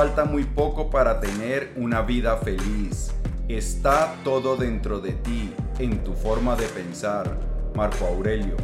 falta muy poco para tener una vida feliz. Está todo dentro de ti, en tu forma de pensar. Marco Aurelio.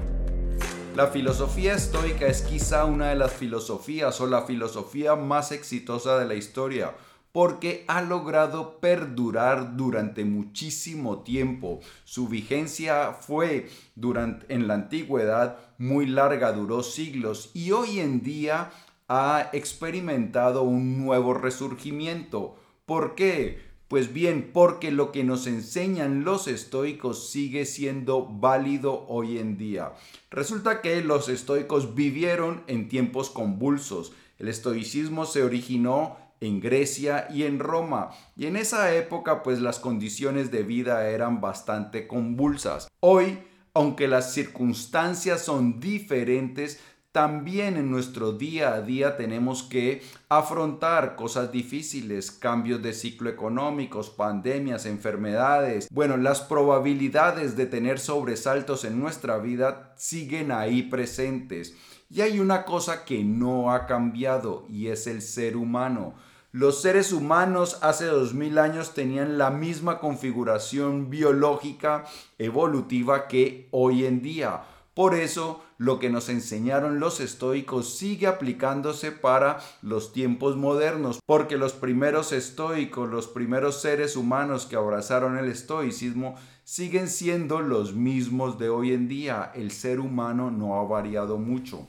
La filosofía estoica es quizá una de las filosofías o la filosofía más exitosa de la historia porque ha logrado perdurar durante muchísimo tiempo. Su vigencia fue durante, en la antigüedad muy larga, duró siglos y hoy en día ha experimentado un nuevo resurgimiento. ¿Por qué? Pues bien, porque lo que nos enseñan los estoicos sigue siendo válido hoy en día. Resulta que los estoicos vivieron en tiempos convulsos. El estoicismo se originó en Grecia y en Roma. Y en esa época pues las condiciones de vida eran bastante convulsas. Hoy, aunque las circunstancias son diferentes, también en nuestro día a día tenemos que afrontar cosas difíciles, cambios de ciclo económicos, pandemias, enfermedades. Bueno, las probabilidades de tener sobresaltos en nuestra vida siguen ahí presentes. Y hay una cosa que no ha cambiado y es el ser humano. Los seres humanos hace dos mil años tenían la misma configuración biológica evolutiva que hoy en día. Por eso, lo que nos enseñaron los estoicos sigue aplicándose para los tiempos modernos, porque los primeros estoicos, los primeros seres humanos que abrazaron el estoicismo, siguen siendo los mismos de hoy en día. El ser humano no ha variado mucho.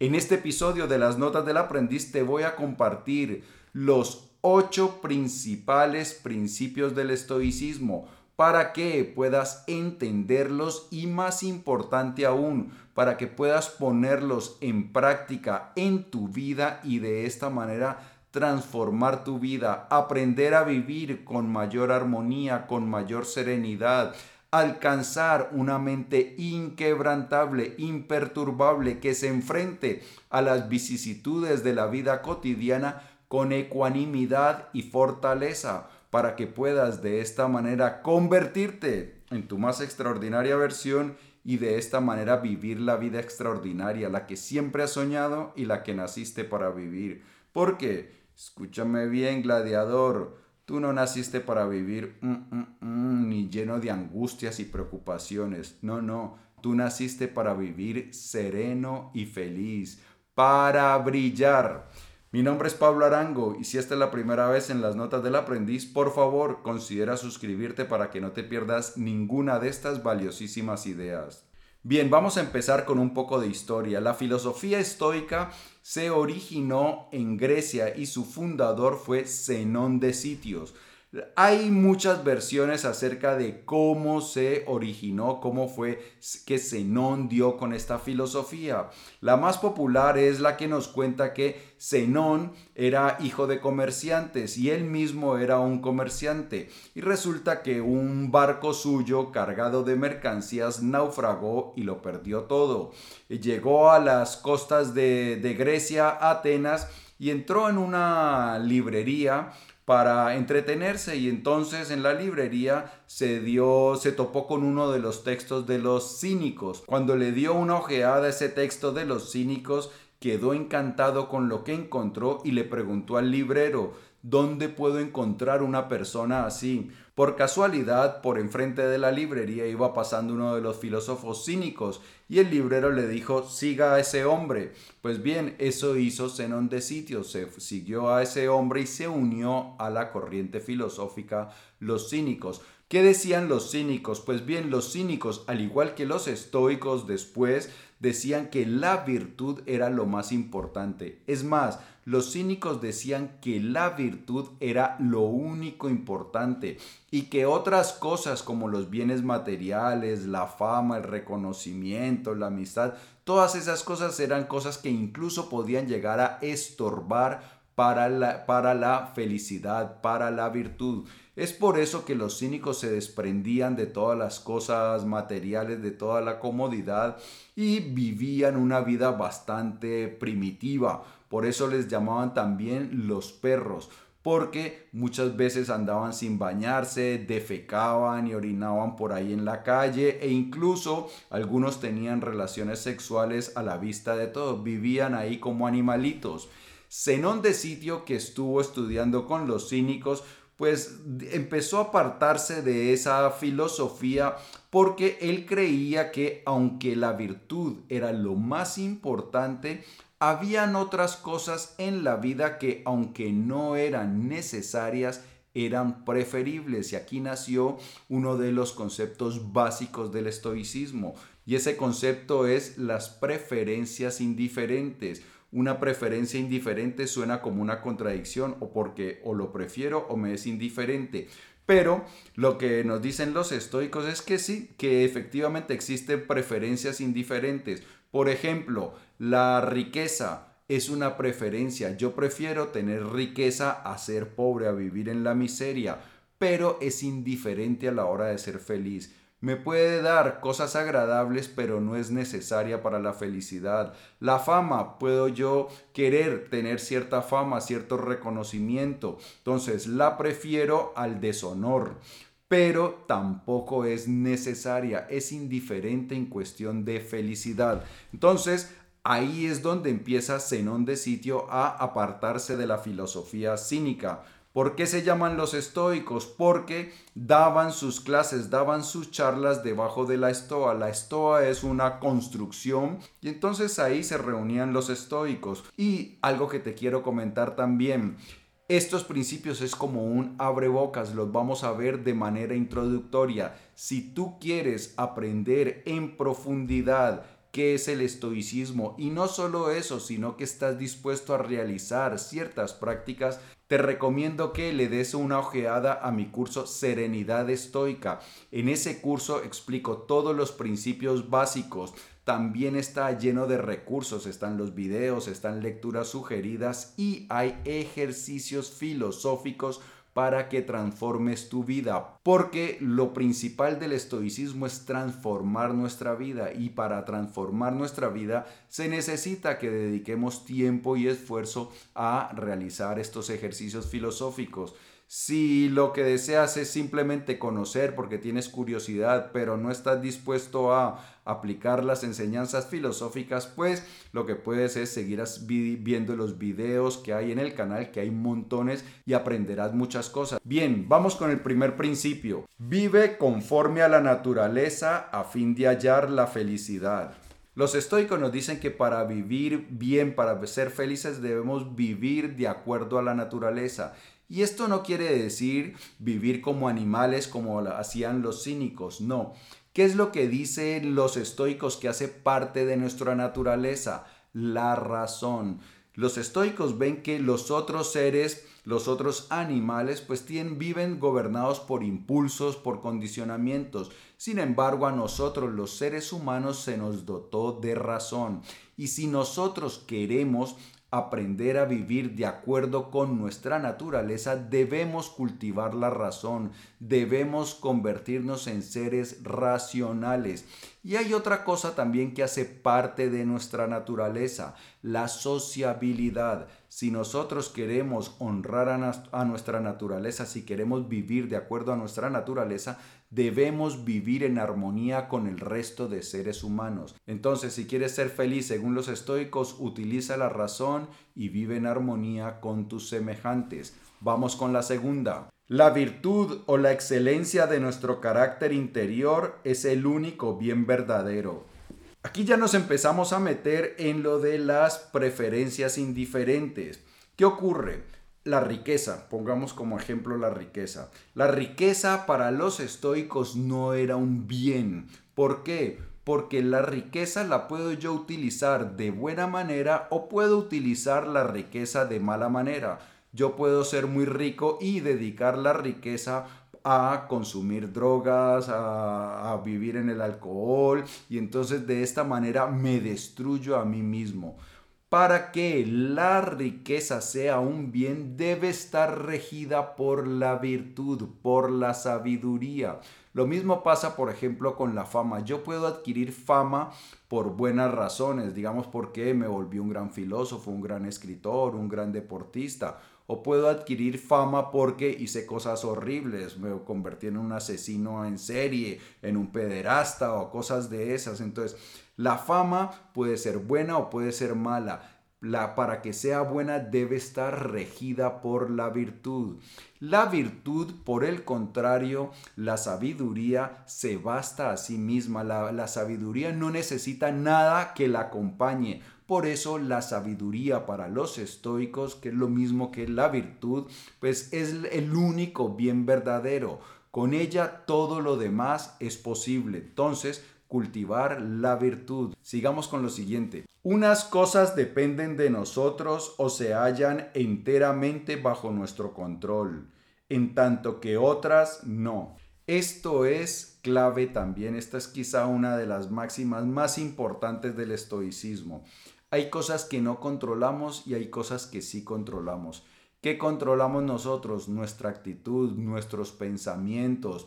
En este episodio de las Notas del Aprendiz te voy a compartir los ocho principales principios del estoicismo para que puedas entenderlos y más importante aún, para que puedas ponerlos en práctica en tu vida y de esta manera transformar tu vida, aprender a vivir con mayor armonía, con mayor serenidad, alcanzar una mente inquebrantable, imperturbable, que se enfrente a las vicisitudes de la vida cotidiana con ecuanimidad y fortaleza para que puedas de esta manera convertirte en tu más extraordinaria versión y de esta manera vivir la vida extraordinaria, la que siempre has soñado y la que naciste para vivir. Porque, escúchame bien, gladiador, tú no naciste para vivir mm, mm, mm, ni lleno de angustias y preocupaciones. No, no, tú naciste para vivir sereno y feliz, para brillar. Mi nombre es Pablo Arango y si esta es la primera vez en las notas del aprendiz, por favor considera suscribirte para que no te pierdas ninguna de estas valiosísimas ideas. Bien, vamos a empezar con un poco de historia. La filosofía estoica se originó en Grecia y su fundador fue Zenón de Sitios. Hay muchas versiones acerca de cómo se originó, cómo fue que Zenón dio con esta filosofía. La más popular es la que nos cuenta que Zenón era hijo de comerciantes y él mismo era un comerciante. Y resulta que un barco suyo cargado de mercancías naufragó y lo perdió todo. Llegó a las costas de, de Grecia, Atenas, y entró en una librería para entretenerse y entonces en la librería se dio se topó con uno de los textos de los cínicos. Cuando le dio una ojeada a ese texto de los cínicos, quedó encantado con lo que encontró y le preguntó al librero, ¿dónde puedo encontrar una persona así? Por casualidad, por enfrente de la librería iba pasando uno de los filósofos cínicos y el librero le dijo, siga a ese hombre. Pues bien, eso hizo Zenón de Sitio, se siguió a ese hombre y se unió a la corriente filosófica los cínicos. ¿Qué decían los cínicos? Pues bien, los cínicos, al igual que los estoicos después, decían que la virtud era lo más importante. Es más, los cínicos decían que la virtud era lo único importante y que otras cosas como los bienes materiales, la fama, el reconocimiento, la amistad, todas esas cosas eran cosas que incluso podían llegar a estorbar para la, para la felicidad, para la virtud. Es por eso que los cínicos se desprendían de todas las cosas materiales, de toda la comodidad y vivían una vida bastante primitiva. Por eso les llamaban también los perros, porque muchas veces andaban sin bañarse, defecaban y orinaban por ahí en la calle e incluso algunos tenían relaciones sexuales a la vista de todos, vivían ahí como animalitos. Zenón de Sitio, que estuvo estudiando con los cínicos, pues empezó a apartarse de esa filosofía porque él creía que aunque la virtud era lo más importante, habían otras cosas en la vida que aunque no eran necesarias, eran preferibles. Y aquí nació uno de los conceptos básicos del estoicismo. Y ese concepto es las preferencias indiferentes una preferencia indiferente suena como una contradicción o porque o lo prefiero o me es indiferente. Pero lo que nos dicen los estoicos es que sí, que efectivamente existen preferencias indiferentes. Por ejemplo, la riqueza es una preferencia. Yo prefiero tener riqueza a ser pobre, a vivir en la miseria, pero es indiferente a la hora de ser feliz. Me puede dar cosas agradables, pero no es necesaria para la felicidad. La fama, puedo yo querer tener cierta fama, cierto reconocimiento. Entonces, la prefiero al deshonor pero tampoco es necesaria, es indiferente en cuestión de felicidad. Entonces, ahí es donde empieza Zenón de Sitio a apartarse de la filosofía cínica. ¿Por qué se llaman los estoicos? Porque daban sus clases, daban sus charlas debajo de la estoa. La estoa es una construcción y entonces ahí se reunían los estoicos. Y algo que te quiero comentar también. Estos principios es como un abrebocas, los vamos a ver de manera introductoria. Si tú quieres aprender en profundidad qué es el estoicismo y no solo eso, sino que estás dispuesto a realizar ciertas prácticas, te recomiendo que le des una ojeada a mi curso Serenidad Estoica. En ese curso explico todos los principios básicos. También está lleno de recursos, están los videos, están lecturas sugeridas y hay ejercicios filosóficos para que transformes tu vida. Porque lo principal del estoicismo es transformar nuestra vida y para transformar nuestra vida se necesita que dediquemos tiempo y esfuerzo a realizar estos ejercicios filosóficos. Si lo que deseas es simplemente conocer porque tienes curiosidad, pero no estás dispuesto a aplicar las enseñanzas filosóficas, pues lo que puedes es seguir viendo los videos que hay en el canal, que hay montones y aprenderás muchas cosas. Bien, vamos con el primer principio. Vive conforme a la naturaleza a fin de hallar la felicidad. Los estoicos nos dicen que para vivir bien, para ser felices, debemos vivir de acuerdo a la naturaleza. Y esto no quiere decir vivir como animales como hacían los cínicos, no. ¿Qué es lo que dicen los estoicos que hace parte de nuestra naturaleza? La razón. Los estoicos ven que los otros seres, los otros animales, pues tienen, viven gobernados por impulsos, por condicionamientos. Sin embargo, a nosotros los seres humanos se nos dotó de razón. Y si nosotros queremos aprender a vivir de acuerdo con nuestra naturaleza, debemos cultivar la razón, debemos convertirnos en seres racionales. Y hay otra cosa también que hace parte de nuestra naturaleza, la sociabilidad. Si nosotros queremos honrar a, nuestra naturaleza, si queremos vivir de acuerdo a nuestra naturaleza, debemos vivir en armonía con el resto de seres humanos. Entonces, si quieres ser feliz según los estoicos, utiliza la razón y vive en armonía con tus semejantes. Vamos con la segunda. La virtud o la excelencia de nuestro carácter interior es el único bien verdadero. Aquí ya nos empezamos a meter en lo de las preferencias indiferentes. ¿Qué ocurre? La riqueza, pongamos como ejemplo la riqueza. La riqueza para los estoicos no era un bien. ¿Por qué? Porque la riqueza la puedo yo utilizar de buena manera o puedo utilizar la riqueza de mala manera. Yo puedo ser muy rico y dedicar la riqueza a consumir drogas, a, a, vivir en el alcohol y entonces de esta manera me destruyo a mí mismo. Para que la riqueza sea un bien, debe estar regida por la virtud, por la sabiduría. Lo mismo pasa, por ejemplo, con la fama. Yo puedo adquirir fama por buenas razones, digamos porque me volví un gran filósofo, un gran escritor, un gran deportista. O puedo adquirir fama porque hice cosas horribles, me convertí en un asesino en serie, en un pederasta o cosas de esas. Entonces, la fama puede ser buena o puede ser mala. la, para que sea buena debe estar regida por la virtud. La virtud, por el contrario, la sabiduría se basta a sí misma. La, la sabiduría no necesita nada que la acompañe. Por eso la sabiduría para los estoicos, que es lo mismo que la virtud, pues es el único bien verdadero. Con ella todo lo demás es posible. Entonces, cultivar la virtud. Sigamos con lo siguiente. Unas cosas dependen de nosotros o se hallan enteramente bajo nuestro control, en tanto que otras no. Esto es clave también, esta es quizá una de las máximas más importantes del estoicismo. Hay cosas que no controlamos y hay cosas que sí controlamos. ¿Qué controlamos nosotros? Nuestra actitud, nuestros pensamientos,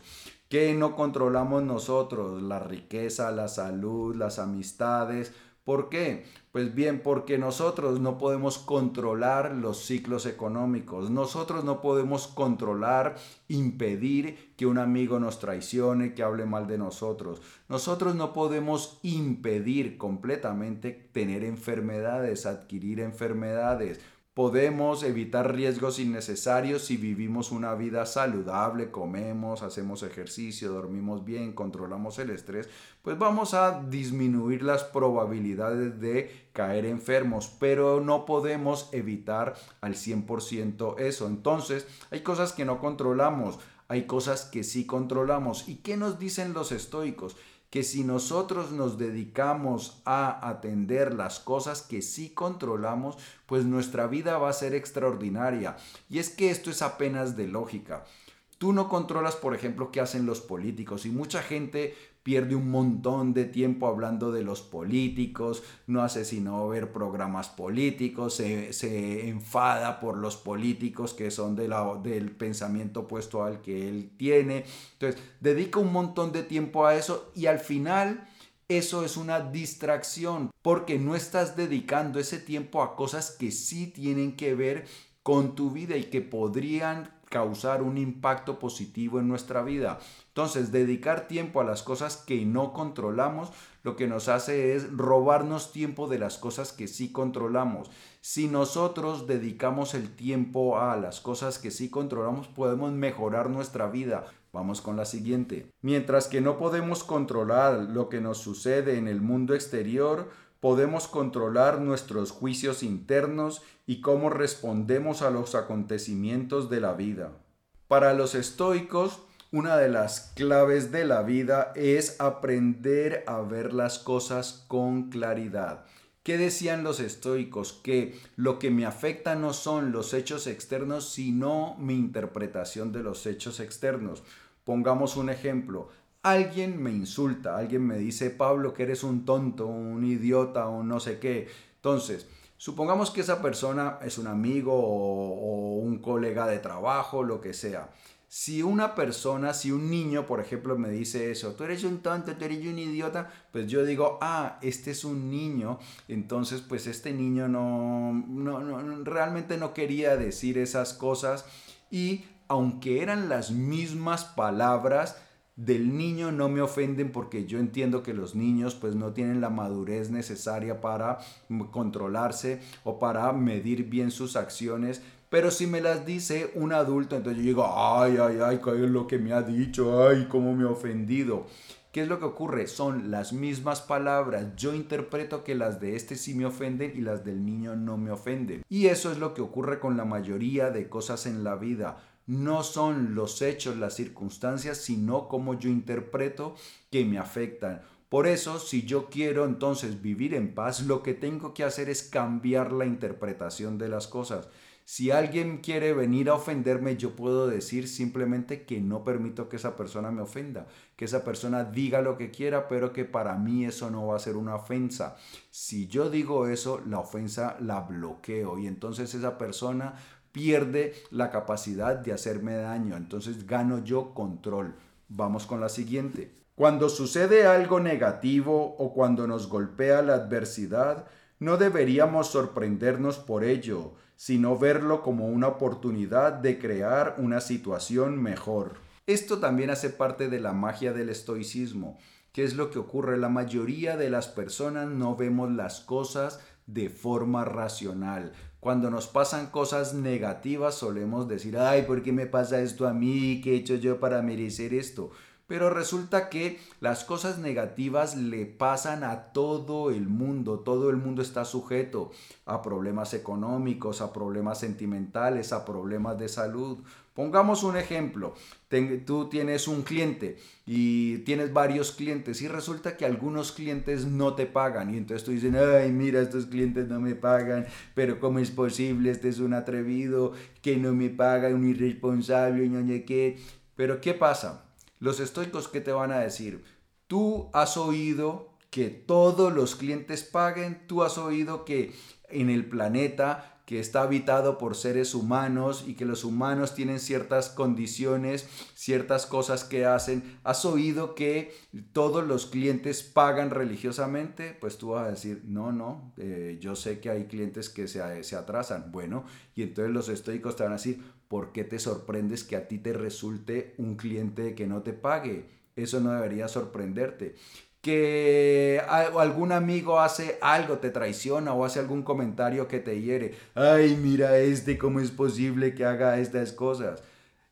¿Qué no controlamos nosotros? La riqueza, la salud, las amistades. ¿Por qué? Pues bien, porque nosotros no podemos controlar los ciclos económicos, nosotros no podemos controlar, impedir que un amigo nos traicione, que hable mal de nosotros. Nosotros no podemos impedir completamente tener enfermedades, adquirir enfermedades. Podemos evitar riesgos innecesarios si vivimos una vida saludable, comemos, hacemos ejercicio, dormimos bien, controlamos el estrés, pues vamos a disminuir las probabilidades de caer enfermos, pero no podemos evitar al 100% eso. Entonces, hay cosas que no controlamos, hay cosas que sí controlamos. ¿Y qué nos dicen los estoicos? Que si nosotros nos dedicamos a atender las cosas que sí controlamos, pues nuestra vida va a ser extraordinaria. Y es que esto es apenas de lógica. Tú no controlas, por ejemplo, qué hacen los políticos y mucha gente pierde un montón de tiempo hablando de los políticos, no hace sino ver programas políticos, se, enfada por los políticos que son del pensamiento opuesto al que él tiene. Entonces, dedica un montón de tiempo a eso y al final eso es una distracción porque no estás dedicando ese tiempo a cosas que sí tienen que ver con tu vida y que podrían causar un impacto positivo en nuestra vida. Entonces, dedicar tiempo a las cosas que no controlamos, lo que nos hace es robarnos tiempo de las cosas que sí controlamos. Si nosotros dedicamos el tiempo a las cosas que sí controlamos, podemos mejorar nuestra vida. Vamos con la siguiente. Mientras que no podemos controlar lo que nos sucede en el mundo exterior, podemos controlar nuestros juicios internos y cómo respondemos a los acontecimientos de la vida. Para los estoicos, una de las claves de la vida es aprender a ver las cosas con claridad. ¿Qué decían los estoicos? Que lo que me afecta no son los hechos externos, sino mi interpretación de los hechos externos. Pongamos un ejemplo. Alguien me insulta, alguien me dice, Pablo, que eres un tonto, un idiota o no sé qué. Entonces, supongamos que esa persona es un amigo o, un colega de trabajo, lo que sea. Si una persona, si un niño, por ejemplo, me dice eso, tú eres un tonto, tú eres un idiota, pues yo digo, ah, este es un niño, entonces pues este niño no, no realmente no quería decir esas cosas y aunque eran las mismas palabras, del niño no me ofenden porque yo entiendo que los niños pues no tienen la madurez necesaria para controlarse o para medir bien sus acciones. Pero si me las dice un adulto, entonces yo digo, ay, ay, ay, ¿qué es lo que me ha dicho? Ay, cómo me ha ofendido. ¿Qué es lo que ocurre? Son las mismas palabras. Yo interpreto que las de este sí me ofenden y las del niño no me ofenden. Y eso es lo que ocurre con la mayoría de cosas en la vida no son los hechos, las circunstancias, sino cómo yo interpreto que me afectan. Por eso, si yo quiero entonces vivir en paz, lo que tengo que hacer es cambiar la interpretación de las cosas. Si alguien quiere venir a ofenderme, yo puedo decir simplemente que no permito que esa persona me ofenda, que esa persona diga lo que quiera, pero que para mí eso no va a ser una ofensa. Si yo digo eso, la ofensa la bloqueo y entonces esa persona pierde la capacidad de hacerme daño. Entonces gano yo control. Vamos con la siguiente. Cuando sucede algo negativo o cuando nos golpea la adversidad, no deberíamos sorprendernos por ello, sino verlo como una oportunidad de crear una situación mejor. Esto también hace parte de la magia del estoicismo. ¿Qué es lo que ocurre? La mayoría de las personas no vemos las cosas de forma racional. Cuando nos pasan cosas negativas solemos decir, ay, ¿por qué me pasa esto a mí? ¿Qué he hecho yo para merecer esto? Pero resulta que las cosas negativas le pasan a todo el mundo. Todo el mundo está sujeto a problemas económicos, a problemas sentimentales, a problemas de salud. Pongamos un ejemplo. tú tienes un cliente y tienes varios clientes y resulta que algunos clientes no te pagan y entonces tú dices, ay, mira, estos clientes no me pagan, pero ¿cómo es posible? Este es un atrevido que no me paga, un irresponsable, sé qué. Pero ¿qué pasa? Los estoicos, ¿qué te van a decir? Tú has oído que todos los clientes paguen, tú has oído que en el planeta que está habitado por seres humanos y que los humanos tienen ciertas condiciones, ciertas cosas que hacen. ¿Has oído que todos los clientes pagan religiosamente? Pues tú vas a decir, no, no, eh, yo sé que hay clientes que se, se atrasan. Bueno, y entonces los estoicos te van a decir, ¿por qué te sorprendes que a ti te resulte un cliente que no te pague? Eso no debería sorprenderte. Que algún amigo hace algo, te traiciona o hace algún comentario que te hiere. Ay, mira este, ¿cómo es posible que haga estas cosas?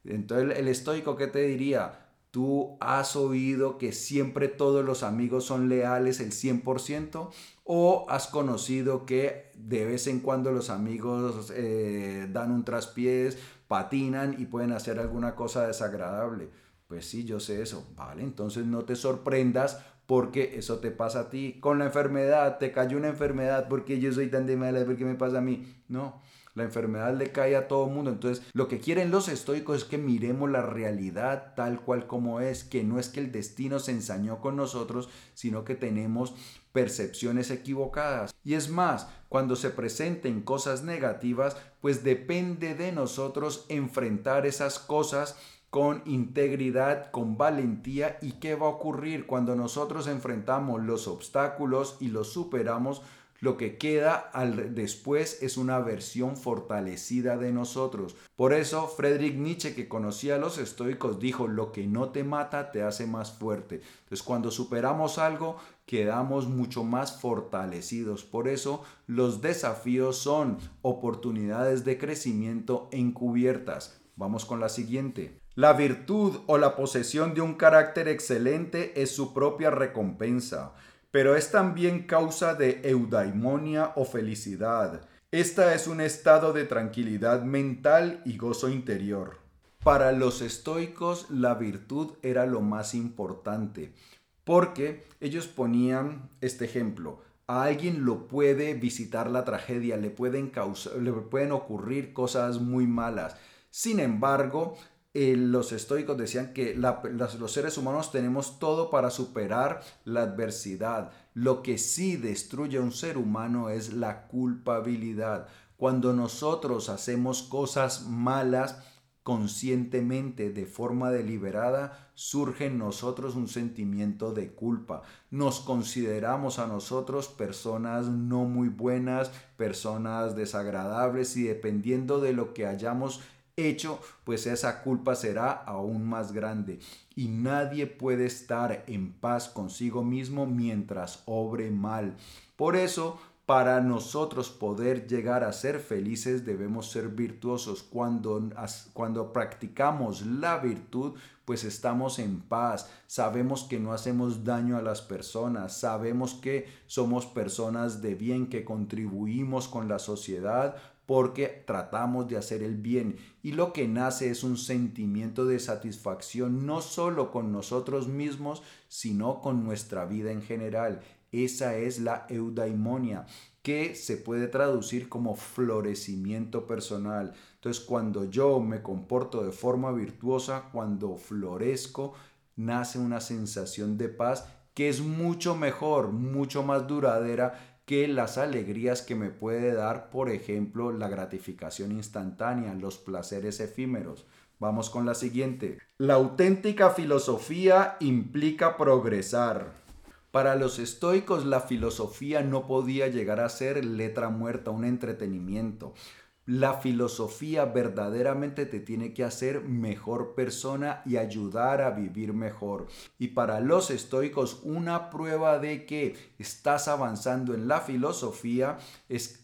Entonces el estoico, ¿qué te diría? ¿Tú has oído que siempre todos los amigos son leales el 100%? ¿O has conocido que de vez en cuando los amigos eh, dan un traspiés, patinan y pueden hacer alguna cosa desagradable. Pues sí, yo sé eso. Vale, entonces no te sorprendas porque eso te pasa a ti. Con la enfermedad, te cayó una enfermedad porque yo soy tan de mala, porque me pasa a mí. No, la enfermedad le cae a todo mundo. Entonces, lo que quieren los estoicos es que miremos la realidad tal cual como es, que no es que el destino se ensañó con nosotros, sino que tenemos percepciones equivocadas. Y es más, cuando se presenten cosas negativas, pues depende de nosotros enfrentar esas cosas con integridad, con valentía y qué va a ocurrir cuando nosotros enfrentamos los obstáculos y los superamos lo que queda después es una versión fortalecida de nosotros. Por eso Friedrich Nietzsche, que conocía a los estoicos, dijo, lo que no te mata te hace más fuerte. Entonces cuando superamos algo, quedamos mucho más fortalecidos. Por eso los desafíos son oportunidades de crecimiento encubiertas. Vamos con la siguiente. La virtud o la posesión de un carácter excelente es su propia recompensa pero es también causa de eudaimonia o felicidad. Esta es un estado de tranquilidad mental y gozo interior. Para los estoicos la virtud era lo más importante, porque ellos ponían este ejemplo. A alguien lo puede visitar la tragedia, le pueden, le pueden ocurrir cosas muy malas. Sin embargo, eh, los estoicos decían que los seres humanos tenemos todo para superar la adversidad. Lo que sí destruye a un ser humano es la culpabilidad. Cuando nosotros hacemos cosas malas, conscientemente, de forma deliberada, surge en nosotros un sentimiento de culpa. Nos consideramos a nosotros personas no muy buenas, personas desagradables y dependiendo de lo que hayamos hecho, pues esa culpa será aún más grande. Y nadie puede estar en paz consigo mismo mientras obre mal. Por eso, para nosotros poder llegar a ser felices debemos ser virtuosos. Cuando, cuando practicamos la virtud, pues estamos en paz. Sabemos que no hacemos daño a las personas. Sabemos que somos personas de bien, que contribuimos con la sociedad porque tratamos de hacer el bien y lo que nace es un sentimiento de satisfacción no solo con nosotros mismos, sino con nuestra vida en general. Esa es la eudaimonia, que se puede traducir como florecimiento personal. Entonces, cuando yo me comporto de forma virtuosa, cuando florezco, nace una sensación de paz que es mucho mejor, mucho más duradera que las alegrías que me puede dar, por ejemplo, la gratificación instantánea, los placeres efímeros. Vamos con la siguiente. La auténtica filosofía implica progresar. Para los estoicos la filosofía no podía llegar a ser letra muerta, un entretenimiento. La filosofía verdaderamente te tiene que hacer mejor persona y ayudar a vivir mejor. Y para los estoicos, una prueba de que estás avanzando en la filosofía es,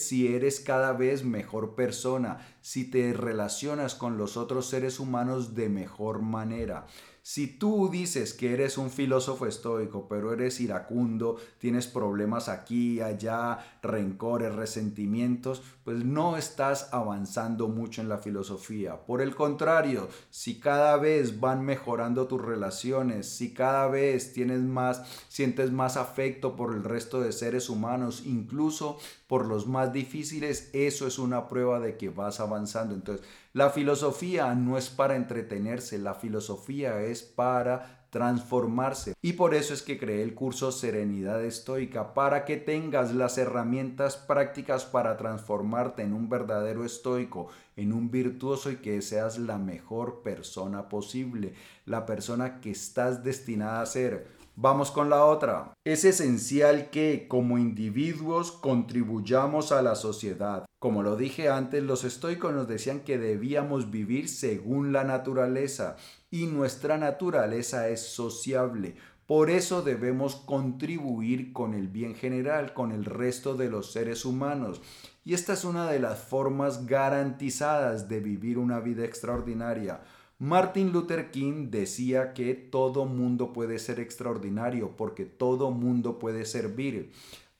si eres cada vez mejor persona, si te relacionas con los otros seres humanos de mejor manera. Si tú dices que eres un filósofo estoico, pero eres iracundo, tienes problemas aquí, allá, rencores, resentimientos, pues no estás avanzando mucho en la filosofía. Por el contrario, si cada vez van mejorando tus relaciones, si cada vez tienes más, sientes más afecto por el resto de seres humanos, incluso por los más difíciles, eso es una prueba de que vas avanzando. Entonces, la filosofía no es para entretenerse, la filosofía es para transformarse. Y por eso es que creé el curso Serenidad Estoica, para que tengas las herramientas prácticas para transformarte en un verdadero estoico, en un virtuoso y que seas la mejor persona posible, la persona que estás destinada a ser. Vamos con la otra. Es esencial que como individuos contribuyamos a la sociedad. Como lo dije antes, los estoicos nos decían que debíamos vivir según la naturaleza y nuestra naturaleza es sociable. Por eso debemos contribuir con el bien general, con el resto de los seres humanos. Y esta es una de las formas garantizadas de vivir una vida extraordinaria. Martin Luther King decía que todo mundo puede ser extraordinario porque todo mundo puede servir.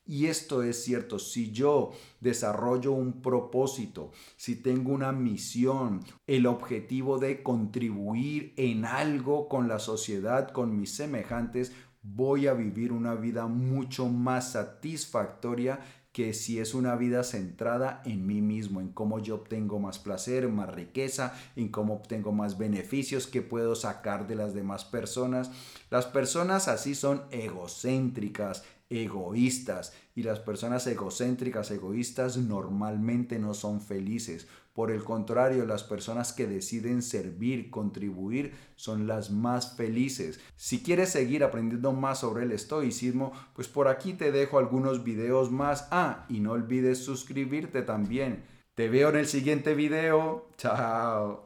Y esto es cierto, si yo desarrollo un propósito, si tengo una misión, el objetivo de contribuir en algo con la sociedad, con mis semejantes, voy a vivir una vida mucho más satisfactoria que si es una vida centrada en mí mismo, en cómo yo obtengo más placer, más riqueza, en cómo obtengo más beneficios que puedo sacar de las demás personas. Las personas así son egocéntricas, egoístas y las personas egocéntricas, egoístas normalmente no son felices. Por el contrario, las personas que deciden servir, contribuir, son las más felices. Si quieres seguir aprendiendo más sobre el estoicismo, pues por aquí te dejo algunos videos más. Ah, y no olvides suscribirte también. Te veo en el siguiente video. Chao.